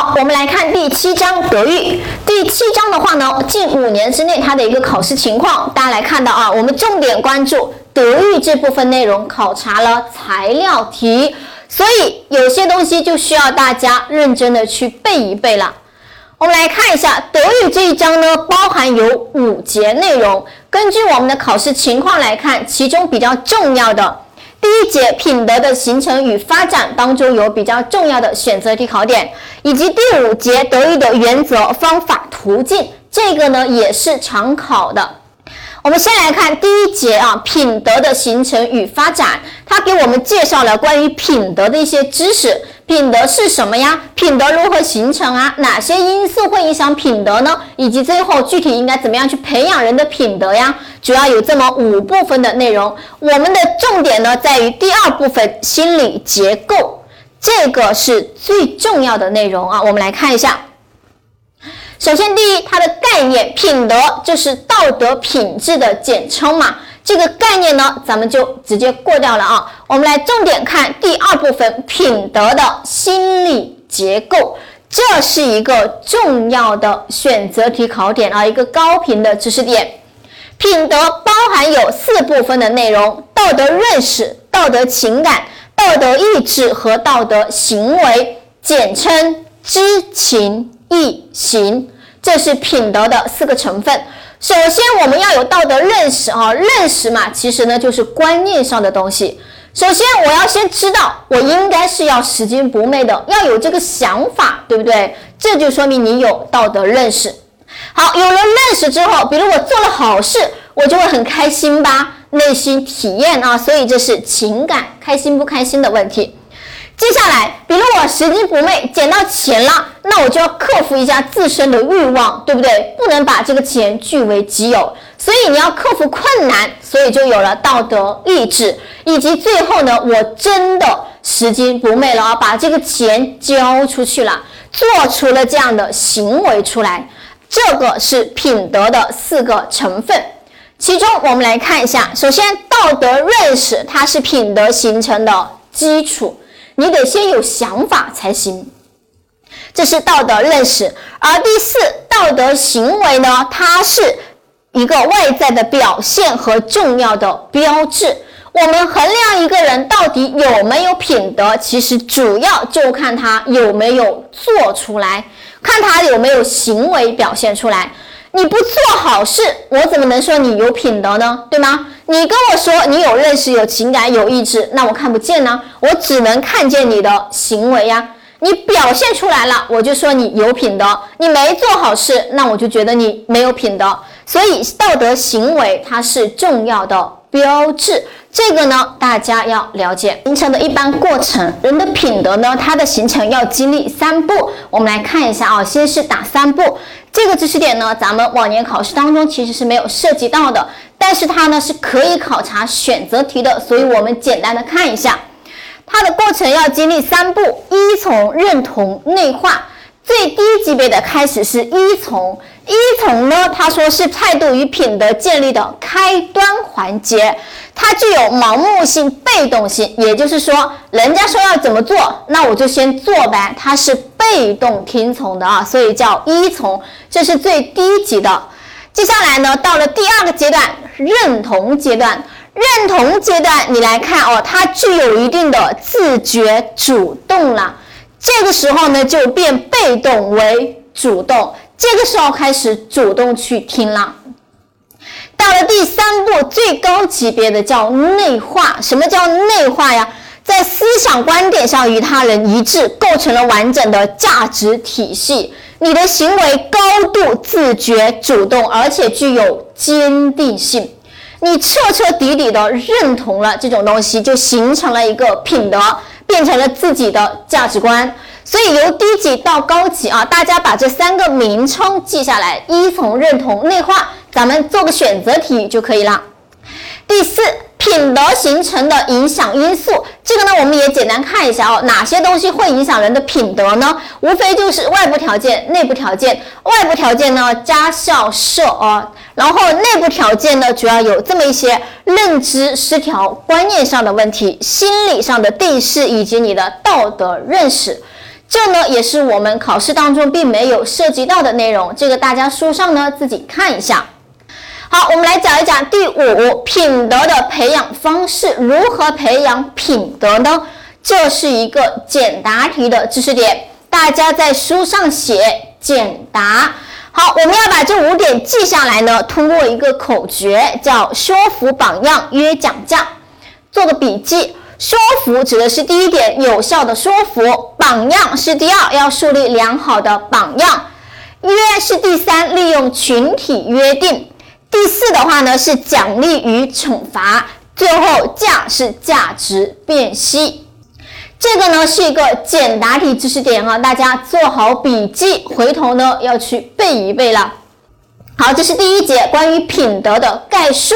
好，我们来看第七章德育。第七章的话呢，近五年之内它的一个考试情况，大家来看到啊，我们重点关注德育这部分内容，考察了材料题，所以有些东西就需要大家认真的去背一背了。我们来看一下德育这一章呢，包含有五节内容，根据我们的考试情况来看，其中比较重要的。第一节品德的形成与发展当中有比较重要的选择题考点，以及第五节德育的原则、方法、途径，这个呢也是常考的。我们先来看第一节啊，品德的形成与发展，它给我们介绍了关于品德的一些知识。品德是什么呀？品德如何形成啊？哪些因素会影响品德呢？以及最后具体应该怎么样去培养人的品德呀？主要有这么五部分的内容。我们的重点呢在于第二部分心理结构，这个是最重要的内容啊。我们来看一下。首先，第一，它的概念，品德就是道德品质的简称嘛。这个概念呢，咱们就直接过掉了啊。我们来重点看第二部分，品德的心理结构，这是一个重要的选择题考点啊，一个高频的知识点。品德包含有四部分的内容：道德认识、道德情感、道德意志和道德行为，简称知情。意行，这是品德的四个成分。首先，我们要有道德认识啊，认识嘛，其实呢就是观念上的东西。首先，我要先知道，我应该是要拾金不昧的，要有这个想法，对不对？这就说明你有道德认识。好，有了认识之后，比如我做了好事，我就会很开心吧，内心体验啊，所以这是情感开心不开心的问题。接下来，比如我拾金不昧捡到钱了，那我就要克服一下自身的欲望，对不对？不能把这个钱据为己有，所以你要克服困难，所以就有了道德意志，以及最后呢，我真的拾金不昧了啊，把这个钱交出去了，做出了这样的行为出来，这个是品德的四个成分。其中我们来看一下，首先道德认识，它是品德形成的基础。你得先有想法才行，这是道德认识。而第四，道德行为呢，它是一个外在的表现和重要的标志。我们衡量一个人到底有没有品德，其实主要就看他有没有做出来，看他有没有行为表现出来。你不做好事，我怎么能说你有品德呢？对吗？你跟我说你有认识、有情感、有意志，那我看不见呢，我只能看见你的行为呀。你表现出来了，我就说你有品德；你没做好事，那我就觉得你没有品德。所以道德行为它是重要的标志。这个呢，大家要了解形成的一般过程。人的品德呢，它的形成要经历三步。我们来看一下啊，先是打三步？这个知识点呢，咱们往年考试当中其实是没有涉及到的，但是它呢是可以考察选择题的，所以我们简单的看一下，它的过程要经历三步：一从、认同、内化。最低级别的开始是依从，依从呢，他说是态度与品德建立的开端环节，它具有盲目性、被动性，也就是说，人家说要怎么做，那我就先做呗，它是被动听从的啊，所以叫依从，这是最低级的。接下来呢，到了第二个阶段，认同阶段，认同阶段你来看哦，它具有一定的自觉主动了。这个时候呢，就变被动为主动，这个时候开始主动去听了。到了第三步，最高级别的叫内化。什么叫内化呀？在思想观点上与他人一致，构成了完整的价值体系。你的行为高度自觉主动，而且具有坚定性。你彻彻底底的认同了这种东西，就形成了一个品德。变成了自己的价值观，所以由低级到高级啊，大家把这三个名称记下来：依从、认同、内化。咱们做个选择题就可以了。第四，品德形成的影响因素，这个呢，我们也简单看一下哦。哪些东西会影响人的品德呢？无非就是外部条件、内部条件。外部条件呢，家校社啊，然后内部条件呢，主要有这么一些认知失调、观念上的问题、心理上的定势以及你的道德认识。这呢也是我们考试当中并没有涉及到的内容，这个大家书上呢自己看一下。好，我们来讲一讲第五品德的培养方式，如何培养品德呢？这是一个简答题的知识点，大家在书上写简答。好，我们要把这五点记下来呢，通过一个口诀叫说服榜样约讲价，做个笔记。说服指的是第一点，有效的说服；榜样是第二，要树立良好的榜样；约是第三，利用群体约定。第四的话呢是奖励与惩罚，最后价是价值辨析。这个呢是一个简答题知识点啊，大家做好笔记，回头呢要去背一背了。好，这是第一节关于品德的概述。